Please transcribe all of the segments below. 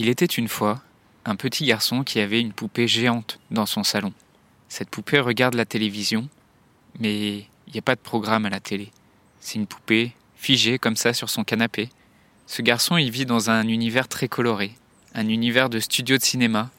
Il était une fois un petit garçon qui avait une poupée géante dans son salon. Cette poupée regarde la télévision, mais il n'y a pas de programme à la télé. C'est une poupée figée comme ça sur son canapé. Ce garçon, il vit dans un univers très coloré, un univers de studio de cinéma,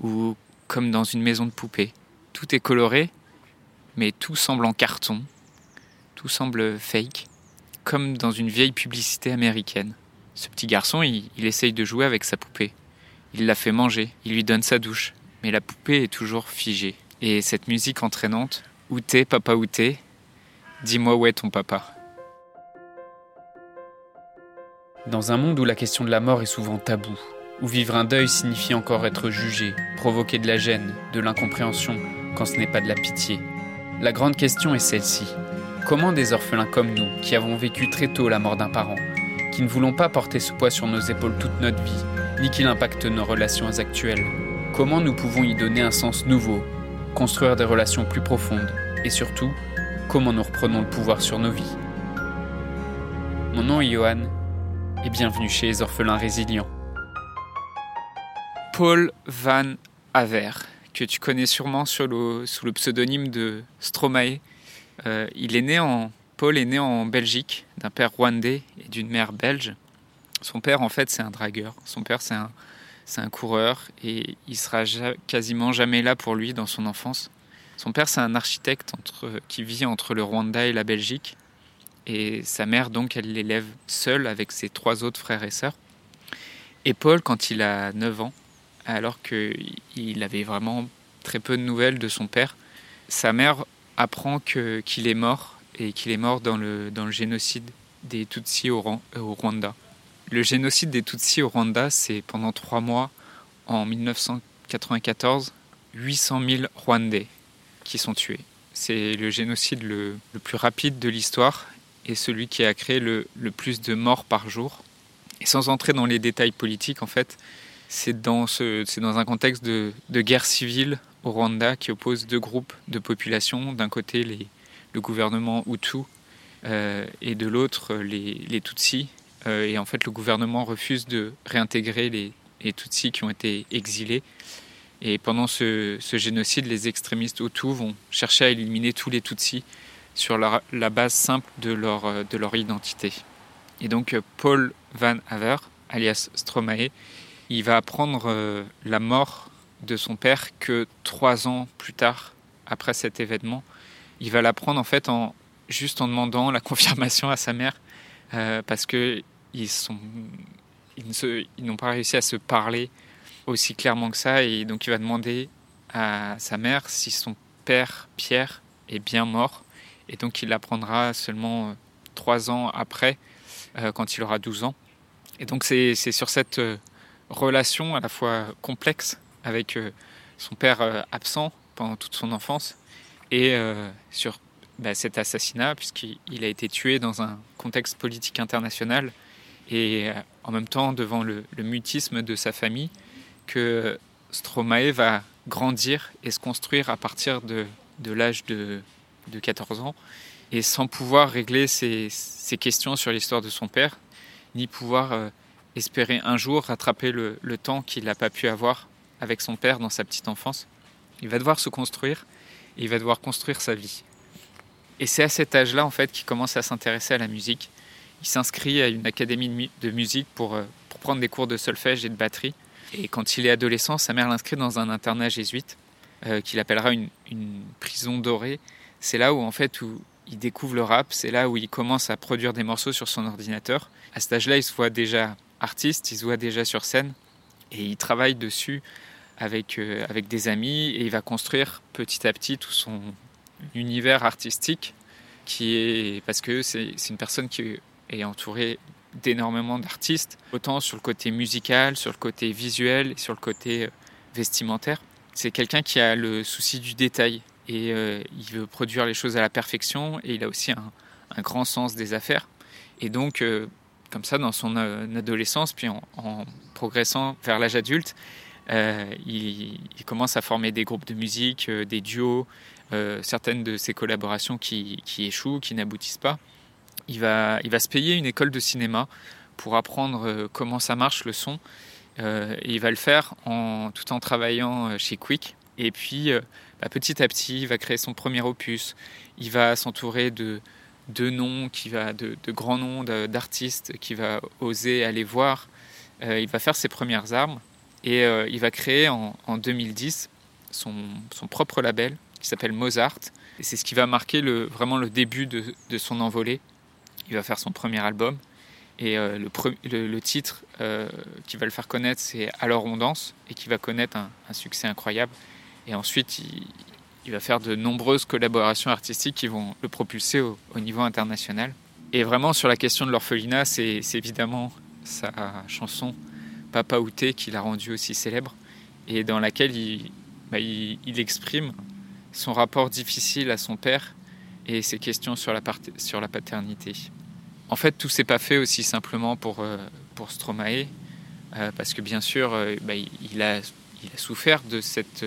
ou comme dans une maison de poupée. Tout est coloré, mais tout semble en carton, tout semble fake, comme dans une vieille publicité américaine. Ce petit garçon, il, essaye de jouer avec sa poupée. Il la fait manger, il lui donne sa douche, mais la poupée est toujours figée. Et cette musique entraînante, où t'es, papa, où t'es? Dis-moi où est ton papa Dans un monde où la question de la mort est souvent taboue, où vivre un deuil signifie encore être jugé, provoquer de la gêne, de l'incompréhension, quand ce n'est pas de la pitié, la grande question est celle-ci. Comment des orphelins comme nous, qui avons vécu très tôt la mort d'un parent, qui ne voulons pas porter ce poids sur nos épaules toute notre vie, ni qu'il impacte nos relations actuelles. Comment nous pouvons y donner un sens nouveau, construire des relations plus profondes, et surtout, comment nous reprenons le pouvoir sur nos vies? Mon nom est Johan, et bienvenue chez les orphelins résilients. Paul Van Aver, que tu connais sûrement sous le pseudonyme de Stromae. Euh, il est né en Paul est né en Belgique d'un père rwandais d'une mère belge. Son père, en fait, c'est un dragueur. Son père, c'est un, un coureur et il sera quasiment jamais là pour lui dans son enfance. Son père, c'est un architecte qui vit entre le Rwanda et la Belgique. Et sa mère, donc, elle l'élève seule avec ses trois autres frères et sœurs. Et Paul, quand il a 9 ans, alors qu'il avait vraiment très peu de nouvelles de son père, sa mère apprend qu'il est mort et qu'il est mort dans le, dans le génocide des Tutsis au, au Rwanda. Le génocide des Tutsis au Rwanda, c'est pendant trois mois, en 1994, 800 000 Rwandais qui sont tués. C'est le génocide le, plus rapide de l'histoire et celui qui a créé le, plus de morts par jour. Et sans entrer dans les détails politiques, en fait, c'est dans, un contexte de, guerre civile au Rwanda qui oppose deux groupes de population. D'un côté, les, le gouvernement Hutu euh, et de l'autre, les, les Tutsis, euh, et en fait, le gouvernement refuse de réintégrer les, les Tutsis qui ont été exilés. Et pendant ce, génocide, les extrémistes Hutus vont chercher à éliminer tous les Tutsis sur la, base simple de leur, euh, de leur identité. Et donc, Paul Van Haver, alias Stromae, il va apprendre euh, la mort de son père que trois ans plus tard, après cet événement. Il va l'apprendre en fait en, juste en demandant la confirmation à sa mère, euh, parce que ils sont, ils, n'ont pas réussi à se parler aussi clairement que ça, et donc il va demander à sa mère si son père Pierre est bien mort, et donc il l'apprendra seulement euh, trois ans après, euh, quand il aura 12 ans. Et donc c'est, sur cette relation à la fois complexe avec son père absent pendant toute son enfance et sur bah, cet assassinat puisqu'il a été tué dans un contexte politique international et euh, en même temps devant le, mutisme de sa famille que Stromae va grandir et se construire à partir de, de l'âge de, de 14 ans et sans pouvoir régler ses, ses questions sur l'histoire de son père ni pouvoir euh, espérer un jour rattraper le, le temps qu'il n'a pas pu avoir avec son père dans sa petite enfance. Il va devoir se construire et il va devoir construire sa vie. Et c'est à cet âge-là en fait qu'il commence à s'intéresser à la musique. Il s'inscrit à une académie de musique pour, euh, pour prendre des cours de solfège et de batterie. Et quand il est adolescent, sa mère l'inscrit dans un internat jésuite euh, qu'il appellera une, prison dorée. C'est là où en fait où il découvre le rap, c'est là où il commence à produire des morceaux sur son ordinateur. À cet âge-là, il se voit déjà artiste, il se voit déjà sur scène et il travaille dessus avec, euh, avec des amis et il va construire petit à petit tout son univers artistique qui est parce que c'est une personne qui est entourée d'énormément d'artistes, autant sur le côté musical, sur le côté visuel sur le côté euh, vestimentaire. C'est quelqu'un qui a le souci du détail et euh, il veut produire les choses à la perfection et il a aussi un, un grand sens des affaires. Et donc, euh, comme ça, dans son adolescence, puis en, progressant vers l'âge adulte, il, commence à former des groupes de musique, des duos, certaines de ses collaborations qui, échouent, qui n'aboutissent pas. Il va, se payer une école de cinéma pour apprendre euh, comment ça marche le son il va le faire en, tout en travaillant chez Quick. Et puis, bah, petit à petit, il va créer son premier opus. Il va s'entourer de, noms, de, grands noms d'artistes qui va oser aller voir. il va faire ses premières armes. Et il va créer en, en 2010 son, son, propre label qui s'appelle Mozart. Et c'est ce qui va marquer le, vraiment le début de, son envolée. Il va faire son premier album. Et euh, le, le, titre euh, qui va le faire connaître, c'est Alors on danse, et qui va connaître un, succès incroyable. Et ensuite, il, va faire de nombreuses collaborations artistiques qui vont le propulser au, au niveau international. Et vraiment, sur la question de l'orphelinat, c'est évidemment sa chanson Papa Outé qui l'a rendu aussi célèbre, et dans laquelle il, bah, exprime son rapport difficile à son père et ses questions sur la, sur la paternité. En fait, tout s'est pas fait aussi simplement pour, euh, pour Stromae, euh, parce que bien sûr, euh, bah, il, a, il a souffert de cette,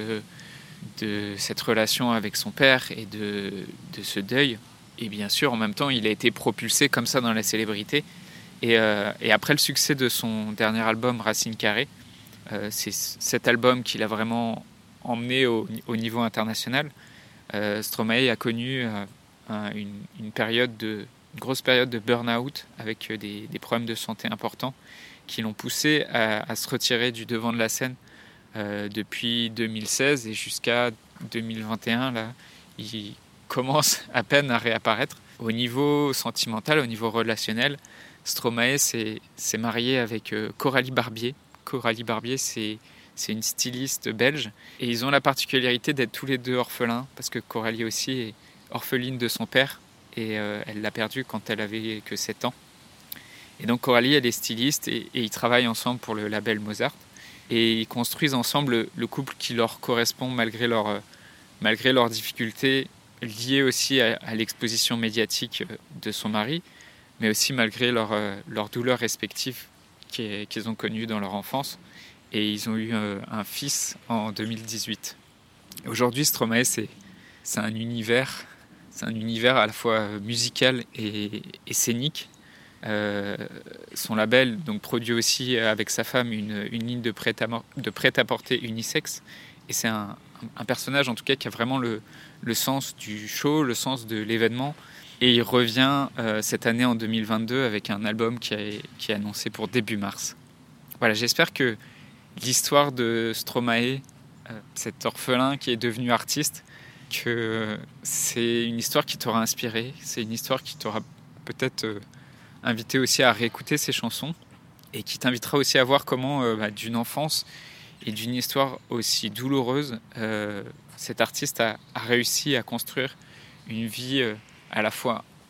de cette relation avec son père et de, de ce deuil. Et bien sûr, en même temps, il a été propulsé comme ça dans la célébrité. Et, et après le succès de son dernier album, Racine Carrée, c'est cet album qu'il a vraiment emmené au, niveau international. Euh, Stromae a connu euh, une, période de, grosse période de burn-out avec euh, des, problèmes de santé importants qui l'ont poussé à, se retirer du devant de la scène depuis 2016 et jusqu'à 2021. Là, il commence à peine à réapparaître. Au niveau sentimental, au niveau relationnel, Stromae s'est marié avec Coralie Barbier. Coralie Barbier, c'est c'est une styliste belge. Et ils ont la particularité d'être tous les deux orphelins, parce que Coralie aussi est orpheline de son père, et euh, elle l'a perdu quand elle avait que 7 ans. Et donc Coralie, elle est styliste, et, ils travaillent ensemble pour le label Mozart. Et ils construisent ensemble le, couple qui leur correspond malgré, leur, euh, malgré leurs difficultés liées aussi à, l'exposition médiatique euh, de son mari, mais aussi malgré leurs leur douleurs respectives qu'ils ont connues dans leur enfance et ils ont eu euh, un fils en 2018. Aujourd'hui, Stromae, c'est un univers, c'est un univers à la fois musical et, scénique. Euh, son label donc produit aussi avec sa femme une, ligne de prêt-à-porter unisexe. Et c'est un, personnage en tout cas qui a vraiment le, sens du show, le sens de l'événement. Et il revient euh, cette année en 2022 avec un album qui, qui est annoncé pour début mars. Voilà, j'espère que l'histoire de Stromae, euh, cet orphelin qui est devenu artiste, que c'est une histoire qui t'aura inspiré, c'est une histoire qui t'aura peut-être euh, invité aussi à réécouter ses chansons et qui t'invitera aussi à voir comment euh, bah, d'une enfance et d'une histoire aussi douloureuse, cet artiste a, a, réussi à construire une vie à la fois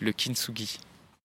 le kintsugi.